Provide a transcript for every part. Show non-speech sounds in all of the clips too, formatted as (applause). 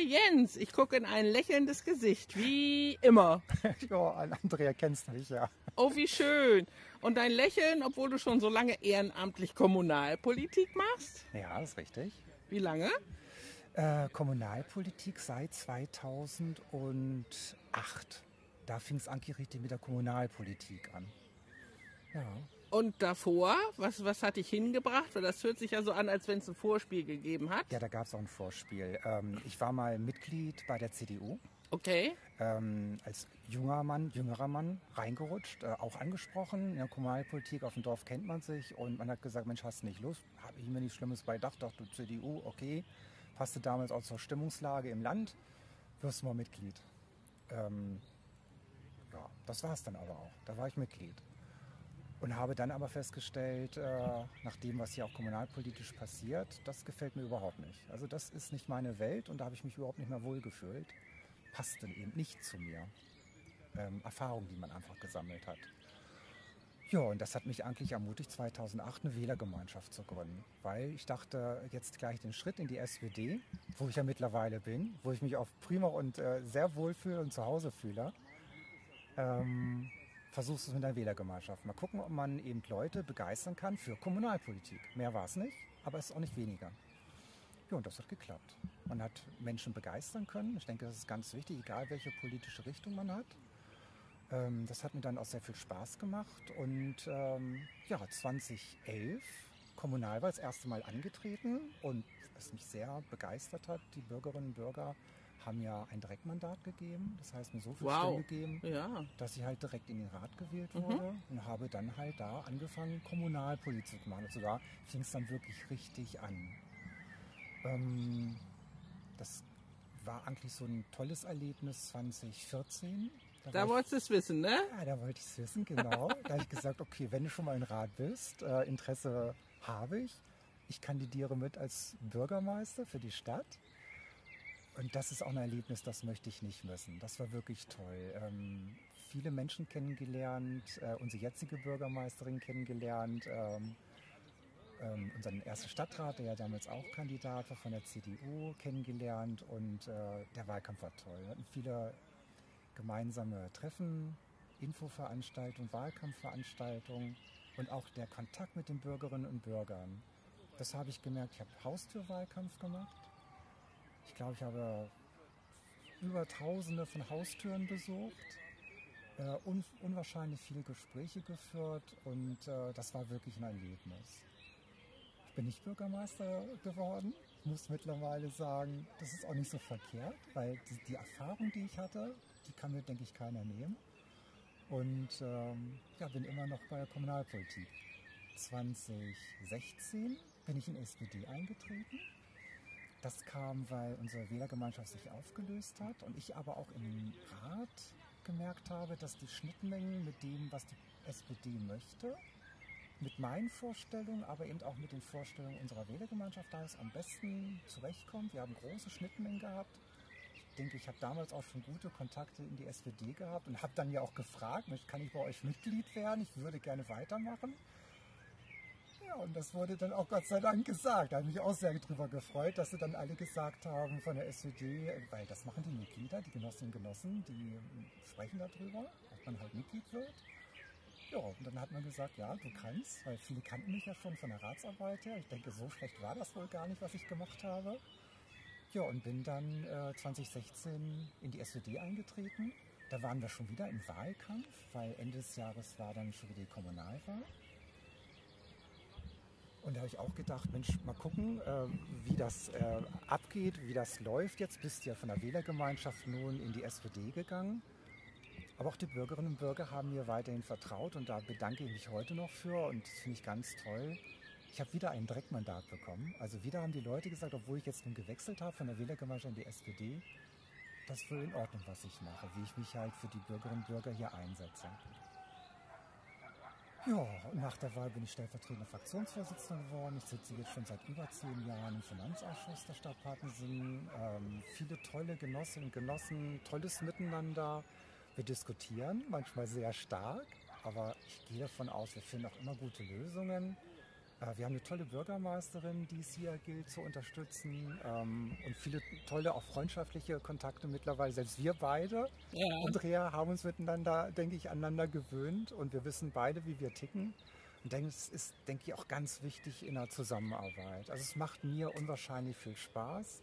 Jens, ich gucke in ein lächelndes Gesicht, wie immer. (laughs) ja, Andrea kennst mich, ja. Oh, wie schön. Und dein Lächeln, obwohl du schon so lange ehrenamtlich Kommunalpolitik machst? Ja, ist richtig. Wie lange? Äh, Kommunalpolitik seit 2008. Da fing es Anki richtig mit der Kommunalpolitik an. Ja. Und davor, was, was hat dich hingebracht? Weil das hört sich ja so an, als wenn es ein Vorspiel gegeben hat. Ja, da gab es auch ein Vorspiel. Ähm, ich war mal Mitglied bei der CDU. Okay. Ähm, als junger Mann, jüngerer Mann reingerutscht, äh, auch angesprochen. In der Kommunalpolitik auf dem Dorf kennt man sich und man hat gesagt, Mensch, hast du nicht Lust? Habe ich mir nichts Schlimmes bei gedacht, dachte CDU, okay. Passte damals auch zur Stimmungslage im Land, wirst du mal Mitglied. Ähm, ja, das war es dann aber auch. Da war ich Mitglied. Und habe dann aber festgestellt, äh, nach dem, was hier auch kommunalpolitisch passiert, das gefällt mir überhaupt nicht. Also das ist nicht meine Welt und da habe ich mich überhaupt nicht mehr wohlgefühlt. Passte eben nicht zu mir. Ähm, Erfahrungen, die man einfach gesammelt hat. Ja, und das hat mich eigentlich ermutigt, 2008 eine Wählergemeinschaft zu gründen. Weil ich dachte, jetzt gleich den Schritt in die SPD, wo ich ja mittlerweile bin, wo ich mich auch prima und äh, sehr wohl fühle und zu Hause fühle. Ähm, versuchst es mit einer Wählergemeinschaft. Mal gucken, ob man eben Leute begeistern kann für Kommunalpolitik. Mehr war es nicht, aber es ist auch nicht weniger. Ja, und das hat geklappt. Man hat Menschen begeistern können. Ich denke, das ist ganz wichtig, egal welche politische Richtung man hat. Ähm, das hat mir dann auch sehr viel Spaß gemacht. Und ähm, ja, 2011 Kommunalwahl das erste Mal angetreten und was mich sehr begeistert hat, die Bürgerinnen und Bürger haben ja ein Direktmandat gegeben, das heißt mir so viel wow. Stimmen gegeben, ja. dass ich halt direkt in den Rat gewählt mhm. wurde mhm. und habe dann halt da angefangen, Kommunalpolitik zu machen. Und sogar fing es dann wirklich richtig an. Ähm, das war eigentlich so ein tolles Erlebnis 2014. Da, da wolltest du es wissen, ne? Ja, da wollte ich es wissen, genau. (laughs) da habe ich gesagt, okay, wenn du schon mal in Rat bist, äh, Interesse habe ich. Ich kandidiere mit als Bürgermeister für die Stadt. Und das ist auch ein Erlebnis, das möchte ich nicht missen. Das war wirklich toll. Ähm, viele Menschen kennengelernt, äh, unsere jetzige Bürgermeisterin kennengelernt, ähm, ähm, unseren ersten Stadtrat, der ja damals auch Kandidat war von der CDU, kennengelernt und äh, der Wahlkampf war toll. Wir hatten viele gemeinsame Treffen, Infoveranstaltungen, Wahlkampfveranstaltungen und auch der Kontakt mit den Bürgerinnen und Bürgern. Das habe ich gemerkt. Ich habe Haustürwahlkampf gemacht ich glaube, ich habe über Tausende von Haustüren besucht, äh, un unwahrscheinlich viele Gespräche geführt und äh, das war wirklich ein Erlebnis. Ich bin nicht Bürgermeister geworden. Ich muss mittlerweile sagen, das ist auch nicht so verkehrt, weil die, die Erfahrung, die ich hatte, die kann mir, denke ich, keiner nehmen. Und ähm, ja, bin immer noch bei der Kommunalpolitik. 2016 bin ich in SPD eingetreten das kam, weil unsere Wählergemeinschaft sich aufgelöst hat und ich aber auch im Rat gemerkt habe, dass die Schnittmengen mit dem, was die SPD möchte, mit meinen Vorstellungen, aber eben auch mit den Vorstellungen unserer Wählergemeinschaft da ist, am besten zurechtkommt. Wir haben große Schnittmengen gehabt. Ich denke, ich habe damals auch schon gute Kontakte in die SPD gehabt und habe dann ja auch gefragt, kann ich bei euch Mitglied werden? Ich würde gerne weitermachen. Ja, und das wurde dann auch Gott sei Dank gesagt. Da habe ich mich auch sehr darüber gefreut, dass sie dann alle gesagt haben von der SWD, weil das machen die Mitglieder, die Genossinnen und Genossen, die sprechen darüber, dass man halt Mitglied wird. Ja, und dann hat man gesagt, ja, du kannst, weil viele kannten mich ja schon von der Ratsarbeit her. Ich denke, so schlecht war das wohl gar nicht, was ich gemacht habe. Ja, und bin dann äh, 2016 in die SWD eingetreten. Da waren wir schon wieder im Wahlkampf, weil Ende des Jahres war dann schon wieder die Kommunalwahl. Und da habe ich auch gedacht, Mensch, mal gucken, äh, wie das äh, abgeht, wie das läuft. Jetzt bist du ja von der Wählergemeinschaft nun in die SPD gegangen. Aber auch die Bürgerinnen und Bürger haben mir weiterhin vertraut und da bedanke ich mich heute noch für und das finde ich ganz toll. Ich habe wieder ein Direktmandat bekommen. Also wieder haben die Leute gesagt, obwohl ich jetzt nun gewechselt habe von der Wählergemeinschaft in die SPD, das ist wohl in Ordnung, was ich mache, wie ich mich halt für die Bürgerinnen und Bürger hier einsetze. Ja, nach der Wahl bin ich stellvertretender Fraktionsvorsitzender geworden. Ich sitze jetzt schon seit über zehn Jahren im Finanzausschuss der Stadt Partensingen. Ähm, viele tolle Genossinnen und Genossen, tolles Miteinander. Wir diskutieren, manchmal sehr stark, aber ich gehe davon aus, wir finden auch immer gute Lösungen. Äh, wir haben eine tolle Bürgermeisterin, die es hier gilt zu unterstützen ähm, und viele tolle, auch freundschaftliche Kontakte mittlerweile. Selbst wir beide, Ja. Andrea, haben uns miteinander, denke ich, aneinander gewöhnt und wir wissen beide, wie wir ticken. Und denke, es ist, denke ich, auch ganz wichtig in der Zusammenarbeit. Also es macht mir unwahrscheinlich viel Spaß.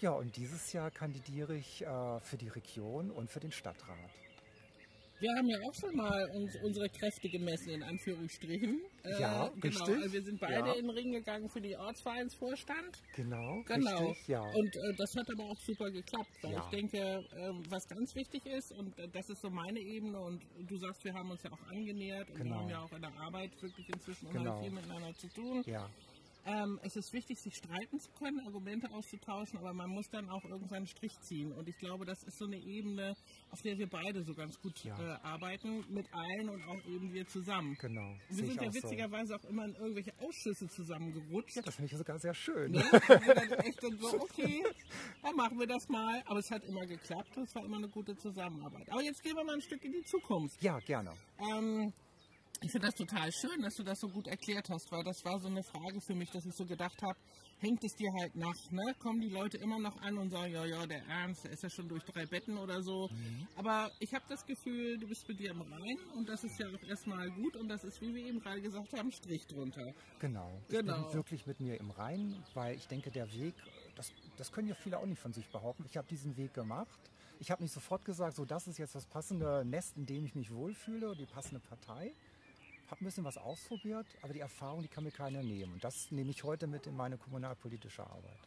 Ja, und dieses Jahr kandidiere ich äh, für die Region und für den Stadtrat. Wir haben ja auch schon mal uns, unsere Kräfte gemessen, in Anführungsstrichen. Äh, Ja, genau. richtig. Also wir sind beide Ja. in den Ring gegangen für die Ortsvereinsvorstand. Genau, Genau. richtig, ja. Und äh, das hat aber auch super geklappt, weil Ja. ich denke, ähm, was ganz wichtig ist, und äh, das ist so meine Ebene, und du sagst, wir haben uns ja auch angenähert und wir Genau. haben ja auch in der Arbeit wirklich inzwischen Genau. unheimlich viel miteinander zu tun. ja, Ähm, es ist wichtig, sich streiten zu können, Argumente auszutauschen, aber man muss dann auch irgendwann Strich ziehen. Und ich glaube, das ist so eine Ebene, auf der wir beide so ganz gut Ja. äh, arbeiten, mit allen und auch eben wir zusammen. genau. Wir Sehe sind ja auch so. witzigerweise auch immer in irgendwelche Ausschüsse zusammengerutscht. Ja, das finde ich sogar sehr schön. Ne? (laughs) Und wir dann so, okay, dann machen wir das mal. Aber es hat immer geklappt und es war immer eine gute Zusammenarbeit. Aber jetzt gehen wir mal ein Stück in die Zukunft. Ja, gerne. Ähm, ich finde das total schön, dass du das so gut erklärt hast, weil das war so eine Frage für mich, dass ich so gedacht habe, hängt es dir halt nach, ne? Kommen die Leute immer noch an und sagen, ja, ja, der Ernst, der ist ja schon durch drei Betten oder so. Aber ich habe das Gefühl, du bist mit dir im Rein und das ist ja auch erstmal gut und das ist, wie wir eben gerade gesagt haben, Strich drunter. Genau. Genau. Ich bin wirklich mit mir im Reinen, weil ich denke, der Weg, das, das können ja viele auch nicht von sich behaupten. Ich habe diesen Weg gemacht. Ich habe nicht sofort gesagt, so das ist jetzt das passende Nest, in dem ich mich wohlfühle, die passende Partei. Habe ein bisschen was ausprobiert, aber die Erfahrung, die kann mir keiner nehmen. Und das nehme ich heute mit in meine kommunalpolitische Arbeit.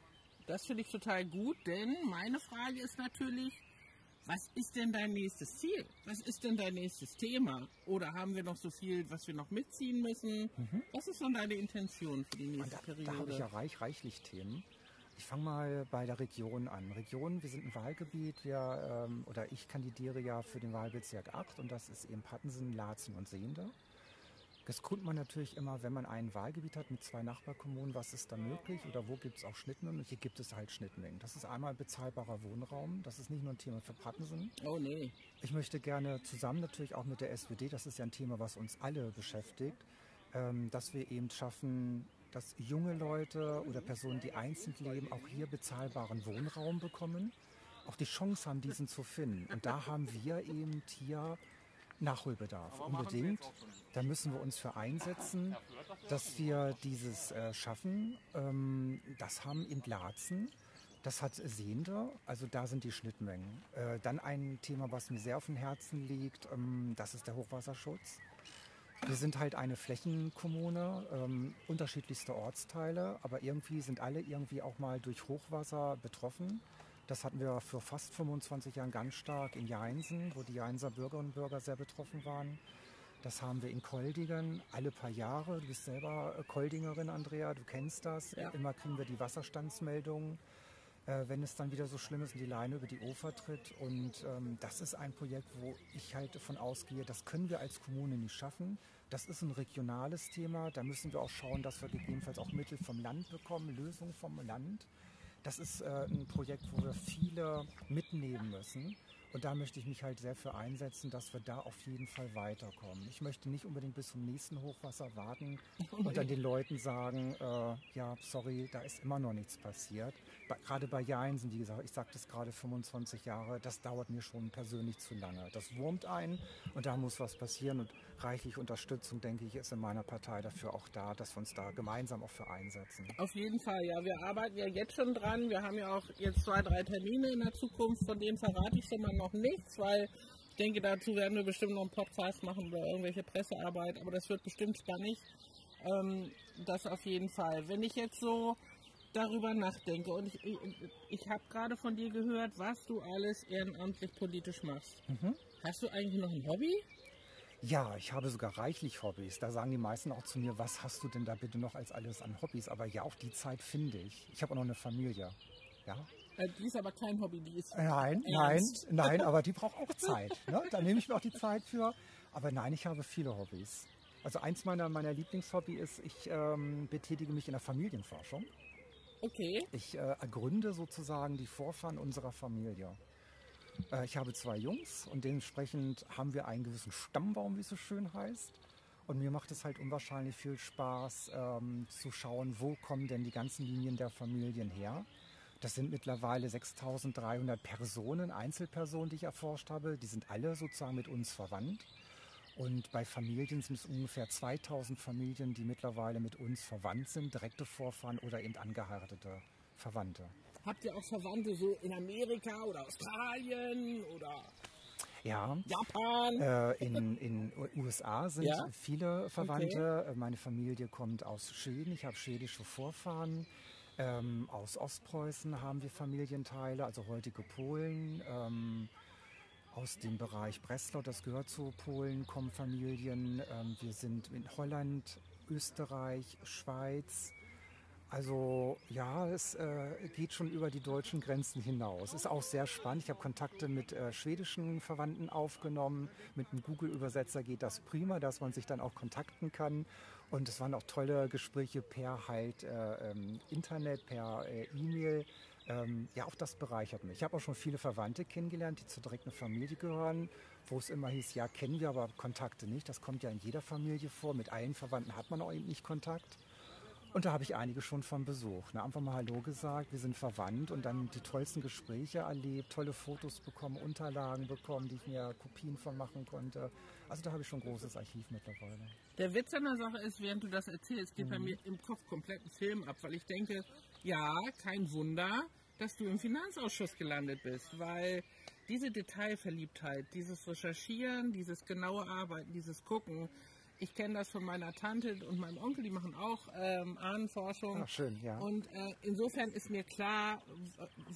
Das finde ich total gut, denn meine Frage ist natürlich, was ist denn dein nächstes Ziel? Was ist denn dein nächstes Thema? Oder haben wir noch so viel, was wir noch mitziehen müssen? Was ist denn deine Intention für die nächste da, Periode? da habe ich ja reich, reichlich Themen. Ich fange mal bei der Region an. Region, wir sind ein Wahlgebiet, wir, ähm, oder ich kandidiere ja für den Wahlbezirk 8 und das ist eben Pattensen, Laatzen und Sehnde. Das guckt man natürlich immer, wenn man ein Wahlgebiet hat mit zwei Nachbarkommunen, was ist da möglich oder wo gibt es auch Schnittmengen? Und hier gibt es halt Schnittmengen. Das ist einmal bezahlbarer Wohnraum, das ist nicht nur ein Thema für Pattensen, oh nee. ich möchte gerne zusammen natürlich auch mit der SPD, das ist ja ein Thema, was uns alle beschäftigt, ähm, dass wir eben schaffen, dass junge Leute oder Personen, die einzeln leben, auch hier bezahlbaren Wohnraum bekommen, auch die Chance haben, diesen zu finden. Und da haben wir eben hier Nachholbedarf, unbedingt. Da müssen wir uns für einsetzen, dass wir dieses äh, schaffen. Ähm, das haben in Laatzen. Das hat Sehende, also da sind die Schnittmengen. Äh, dann ein Thema, was mir sehr auf dem Herzen liegt, ähm, das ist der Hochwasserschutz. Wir sind halt eine Flächenkommune, ähm, unterschiedlichste Ortsteile, aber irgendwie sind alle irgendwie auch mal durch Hochwasser betroffen. Das hatten wir vor fast 25 Jahren ganz stark in Jeinsen, wo die Jeinser Bürgerinnen und Bürger sehr betroffen waren. Das haben wir in Koldingen alle paar Jahre. Du bist selber äh, Koldingerin, Andrea, du kennst das. Ja. Immer kriegen wir die Wasserstandsmeldungen, äh, wenn es dann wieder so schlimm ist und die Leine über die Ufer tritt. Und ähm, das ist ein Projekt, wo ich halt davon ausgehe, das können wir als Kommune nicht schaffen. Das ist ein regionales Thema. Da müssen wir auch schauen, dass wir gegebenenfalls auch Mittel vom Land bekommen, Lösungen vom Land. Das ist äh, ein Projekt, wo wir viele mitnehmen müssen. Und da möchte ich mich halt sehr für einsetzen, dass wir da auf jeden Fall weiterkommen. Ich möchte nicht unbedingt bis zum nächsten Hochwasser warten und dann den Leuten sagen, äh, ja, sorry, da ist immer noch nichts passiert. Gerade bei Jeinsen, wie gesagt, ich sagte es gerade 25 Jahre, das dauert mir schon persönlich zu lange. Das wurmt ein und da muss was passieren und reichlich Unterstützung, denke ich, ist in meiner Partei dafür auch da, dass wir uns da gemeinsam auch für einsetzen. Auf jeden Fall, ja. Wir arbeiten ja jetzt schon dran. Wir haben ja auch jetzt zwei, drei Termine in der Zukunft, von denen verrate ich schon mal noch nichts, weil ich denke, dazu werden wir bestimmt noch einen Podcast machen oder irgendwelche Pressearbeit, aber das wird bestimmt spannend. Ähm, das auf jeden Fall. Wenn ich jetzt so darüber nachdenke und ich, ich, ich habe gerade von dir gehört, was du alles ehrenamtlich politisch machst. Hast du eigentlich noch ein Hobby? Ja, ich habe sogar reichlich Hobbys. Da sagen die meisten auch zu mir, was hast du denn da bitte noch als alles an Hobbys? Aber ja, auch die Zeit finde ich. Ich habe auch noch eine Familie. Ja? Äh, die ist aber kein Hobby, die ist Nein, Ernst? nein, (laughs) nein, aber die braucht auch Zeit. Ne? Da nehme ich mir auch die Zeit für. Aber nein, ich habe viele Hobbys. Also eins meiner, meiner Lieblingshobby ist, ich ähm, betätige mich in der Familienforschung. okay. Ich äh, ergründe sozusagen die Vorfahren unserer Familie. Äh, ich habe zwei Jungs und dementsprechend haben wir einen gewissen Stammbaum, wie es so schön heißt. Und mir macht es halt unwahrscheinlich viel Spaß ähm, zu schauen, wo kommen denn die ganzen Linien der Familien her. Das sind mittlerweile 6300 Personen, Einzelpersonen, die ich erforscht habe. Die sind alle sozusagen mit uns verwandt. Und bei Familien sind es ungefähr 2000 Familien, die mittlerweile mit uns verwandt sind, direkte Vorfahren oder eben angeheiratete Verwandte. Habt ihr auch Verwandte so in Amerika oder Australien oder ja. Japan? Äh, in in USA sind Ja? viele Verwandte. Äh, Meine Familie kommt aus Schweden. Ich habe schwedische Vorfahren. Ähm, aus Ostpreußen haben wir Familienteile, also heutige Polen. Ähm, aus dem Bereich Breslau, das gehört zu Polen, kommen Familien. Ähm, wir sind in Holland, Österreich, Schweiz. Also ja, es äh, geht schon über die deutschen Grenzen hinaus. Ist auch sehr spannend. Ich habe Kontakte mit äh, schwedischen Verwandten aufgenommen. Mit einem Google-Übersetzer geht das prima, dass man sich dann auch kontakten kann. Und es waren auch tolle Gespräche per halt äh, ähm, Internet, per äh, E-Mail. Ähm, ja, auch das bereichert mich. Ich habe auch schon viele Verwandte kennengelernt, die zur direkten Familie gehören, wo es immer hieß, ja, kennen wir, aber Kontakte nicht. Das kommt ja in jeder Familie vor. Mit allen Verwandten hat man auch eben nicht Kontakt. Und da habe ich einige schon von Besuch. Ne? Einfach mal Hallo gesagt, wir sind verwandt und dann die tollsten Gespräche erlebt, tolle Fotos bekommen, Unterlagen bekommen, die ich mir Kopien von machen konnte. Also da habe ich schon ein großes Archiv mittlerweile. Der Witz an der Sache ist, während du das erzählst, geht Mhm. bei mir im Kopf komplett ein Film ab, weil ich denke, ja, kein Wunder, dass du im Finanzausschuss gelandet bist, weil diese Detailverliebtheit, dieses Recherchieren, dieses genaue Arbeiten, dieses Gucken, ich kenne das von meiner Tante und meinem Onkel, die machen auch ähm, Ahnenforschung. Ah, schön, ja. Und äh, insofern ist mir klar,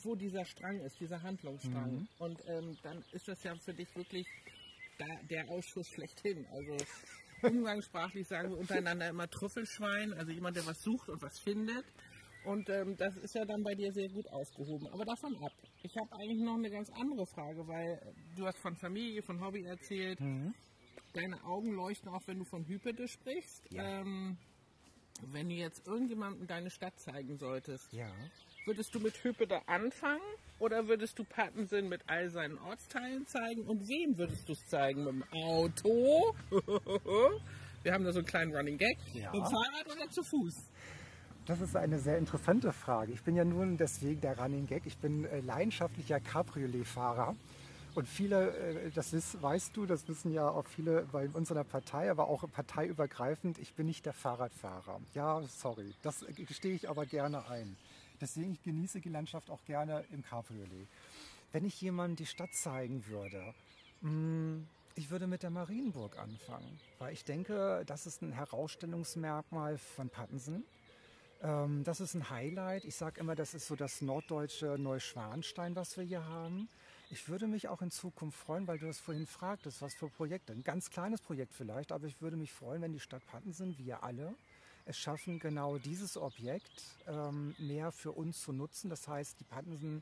wo dieser Strang ist, dieser Handlungsstrang. Mhm. Und ähm, dann ist das ja für dich wirklich da, der Ausschuss schlechthin. Also umgangssprachlich sagen wir untereinander immer Trüffelschwein, also jemand, der was sucht und was findet. Und ähm, das ist ja dann bei dir sehr gut aufgehoben. Aber davon ab. Ich habe eigentlich noch eine ganz andere Frage, weil du hast von Familie, von Hobby erzählt. Mhm. Deine Augen leuchten auch, wenn du von Hypede sprichst. Ja. Ähm, wenn du jetzt irgendjemandem deine Stadt zeigen solltest, Ja. würdest du mit Hypede anfangen oder würdest du Pattensen mit all seinen Ortsteilen zeigen? Und wem würdest du es zeigen? Mit dem Auto? (laughs) Wir haben da so einen kleinen Running Gag. Ja. Mit dem Fahrrad oder zu Fuß? Das ist eine sehr interessante Frage. Ich bin ja nun deswegen der Running Gag. Ich bin äh, leidenschaftlicher Cabriolet-Fahrer. Und viele, äh, das wiss, weißt du, das wissen ja auch viele bei unserer Partei, aber auch parteiübergreifend, ich bin nicht der Fahrradfahrer. Ja, sorry, das gestehe ich aber gerne ein. Deswegen ich genieße die Landschaft auch gerne im Cabriolet. Wenn ich jemandem die Stadt zeigen würde, mh, ich würde mit der Marienburg anfangen, weil ich denke, das ist ein Herausstellungsmerkmal von Pattensen. Ähm, das ist ein Highlight. Ich sage immer, das ist so das norddeutsche Neuschwanstein, was wir hier haben. Ich würde mich auch in Zukunft freuen, weil du das vorhin fragtest, was für Projekte. Ein ganz kleines Projekt vielleicht, aber ich würde mich freuen, wenn die Stadt Pattensen, wir alle, es schaffen, genau dieses Objekt ähm, mehr für uns zu nutzen. Das heißt, die Pattensen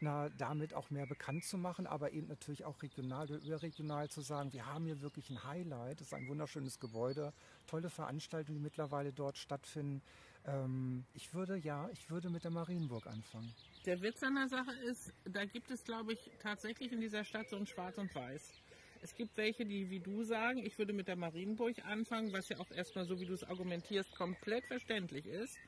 na, damit auch mehr bekannt zu machen, aber eben natürlich auch regional oder überregional zu sagen, wir haben hier wirklich ein Highlight, es ist ein wunderschönes Gebäude, tolle Veranstaltungen, die mittlerweile dort stattfinden. Ähm, ich würde, ja, ich würde mit der Marienburg anfangen. Der Witz an der Sache ist, da gibt es, glaube ich, tatsächlich in dieser Stadt so ein Schwarz und Weiß. Es gibt welche, die wie du sagen, ich würde mit der Marienburg anfangen, was ja auch erstmal so, wie du es argumentierst, komplett verständlich ist.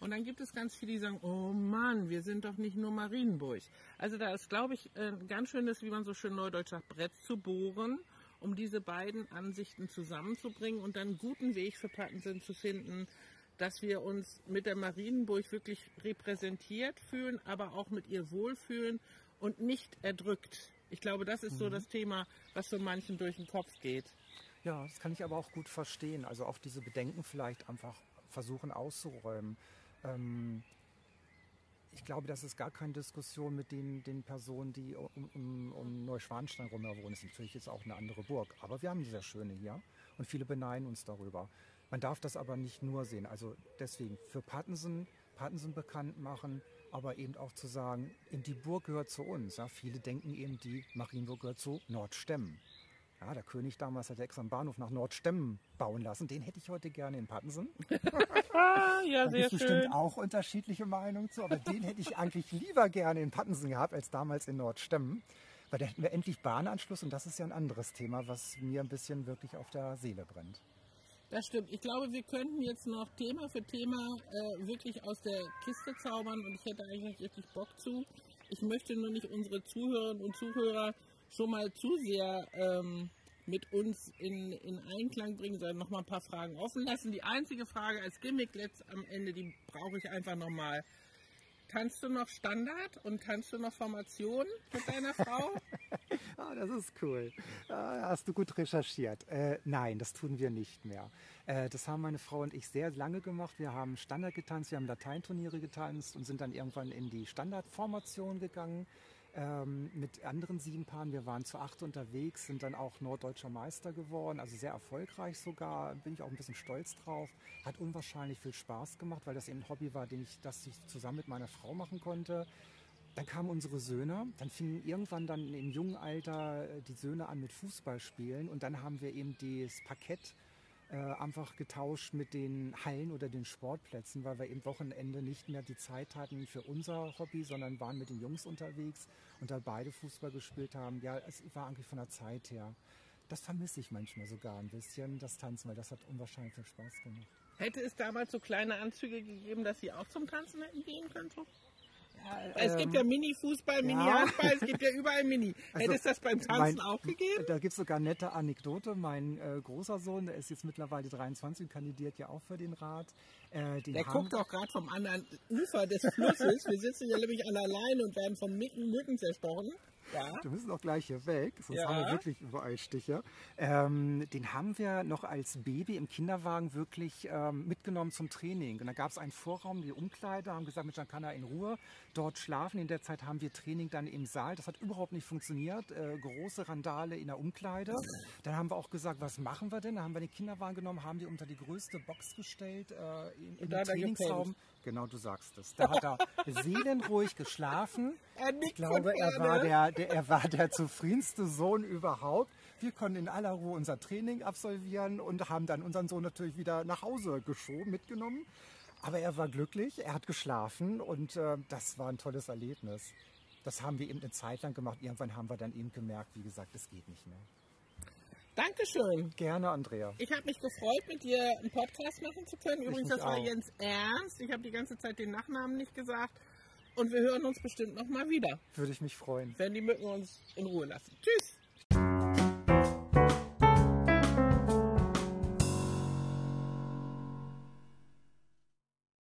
Und dann gibt es ganz viele, die sagen, oh Mann, wir sind doch nicht nur Marienburg. Also da ist, glaube ich, ein ganz schönes, wie man so schön neudeutsch sagt, Brett zu bohren, um diese beiden Ansichten zusammenzubringen und dann einen guten Weg für Pattensen zu finden, dass wir uns mit der Marienburg wirklich repräsentiert fühlen, aber auch mit ihr wohlfühlen und nicht erdrückt. Ich glaube, das ist so das Thema, was so manchen durch den Kopf geht. Ja, das kann ich aber auch gut verstehen. Also auch diese Bedenken vielleicht einfach versuchen auszuräumen. Ähm, ich glaube, das ist gar keine Diskussion mit den, den Personen, die um, um, um Neuschwanstein rum wohnen. Das ist natürlich jetzt auch eine andere Burg. Aber wir haben die sehr schöne hier und viele beneiden uns darüber. Man darf das aber nicht nur sehen. Also deswegen für Pattensen, Pattensen bekannt machen, aber eben auch zu sagen, eben die Burg gehört zu uns. Ja. Viele denken eben, die Marienburg gehört zu Nordstemmen. Ja, der König damals hat extra einen Bahnhof nach Nordstemmen bauen lassen. Den hätte ich heute gerne in Pattensen. (laughs) Ja, Da gibt es bestimmt auch unterschiedliche Meinungen zu, aber den hätte ich eigentlich lieber gerne in Pattensen gehabt als damals in Nordstemmen. Weil da hätten wir endlich Bahnanschluss und das ist ja ein anderes Thema, was mir ein bisschen wirklich auf der Seele brennt. Das stimmt. Ich glaube, wir könnten jetzt noch Thema für Thema äh, wirklich aus der Kiste zaubern und ich hätte eigentlich richtig Bock zu. Ich möchte nur nicht unsere Zuhörerinnen und Zuhörer schon mal zu sehr ähm, mit uns in, in Einklang bringen, sondern noch mal ein paar Fragen offen lassen. Die einzige Frage als Gimmick letzt am Ende, die brauche ich einfach noch mal. Kannst du noch Standard und kannst du noch Formation mit deiner Frau? (laughs) ah, das ist cool. Ah, hast du gut recherchiert. Äh, nein, das tun wir nicht mehr. Äh, das haben meine Frau und ich sehr lange gemacht. Wir haben Standard getanzt, wir haben Lateinturniere getanzt und sind dann irgendwann in die Standardformation gegangen ähm, mit anderen sieben Paaren. Wir waren zu acht unterwegs, sind dann auch norddeutscher Meister geworden, also sehr erfolgreich sogar. Bin ich auch ein bisschen stolz drauf. Hat unwahrscheinlich viel Spaß gemacht, weil das eben ein Hobby war, den ich, das ich zusammen mit meiner Frau machen konnte. Dann kamen unsere Söhne, dann fingen irgendwann dann im jungen Alter äh, die Söhne an mit Fußballspielen und dann haben wir eben das Parkett äh, einfach getauscht mit den Hallen oder den Sportplätzen, weil wir eben Wochenende nicht mehr die Zeit hatten für unser Hobby, sondern waren mit den Jungs unterwegs und da beide Fußball gespielt haben. Ja, es war eigentlich von der Zeit her. Das vermisse ich manchmal sogar ein bisschen, das Tanzen, weil das hat unwahrscheinlich viel Spaß gemacht. Hätte es damals so kleine Anzüge gegeben, dass Sie auch zum Tanzen hätten gehen können? Es gibt ja ähm, Mini-Fußball, Mini-Handball, es gibt ja überall Mini. (laughs) Also, Hätte es das beim Tanzen mein, auch gegeben? Da gibt es sogar nette Anekdote. Mein äh, großer Sohn, der ist jetzt mittlerweile 23 und kandidiert ja auch für den Rat. Äh, der guckt doch gerade vom anderen Ufer des Flusses. Wir sitzen ja nämlich an der Leine und werden von Mücken, Mücken zerstochen. Ja. Du müssen auch gleich hier weg, sonst ja. haben wir wirklich überall Stiche. Ähm, den haben wir noch als Baby im Kinderwagen wirklich ähm, mitgenommen zum Training. Und da gab es einen Vorraum, die Umkleide, haben gesagt, Mensch, dann kann er in Ruhe dort schlafen. In der Zeit haben wir Training dann im Saal. Das hat überhaupt nicht funktioniert. Äh, große Randale in der Umkleide. Dann haben wir auch gesagt, was machen wir denn? Da haben wir den Kinderwagen genommen, haben die unter die größte Box gestellt äh, in, in den Trainingsraum. Genau, du sagst es. Da hat er (laughs) seelenruhig geschlafen. ich glaube, er war der, der, er war der zufriedenste Sohn überhaupt. Wir konnten in aller Ruhe unser Training absolvieren und haben dann unseren Sohn natürlich wieder nach Hause geschoben, mitgenommen. Aber er war glücklich, er hat geschlafen und äh, das war ein tolles Erlebnis. Das haben wir eben eine Zeit lang gemacht. Irgendwann haben wir dann eben gemerkt, wie gesagt, es geht nicht mehr. Dankeschön. Gerne, Andrea. Ich habe mich gefreut, mit dir einen Podcast machen zu können. Übrigens, das war auch. Jens Ernst. Ich habe die ganze Zeit den Nachnamen nicht gesagt. Und wir hören uns bestimmt nochmal wieder. Würde ich mich freuen. Wenn die Mücken uns in Ruhe lassen. Tschüss.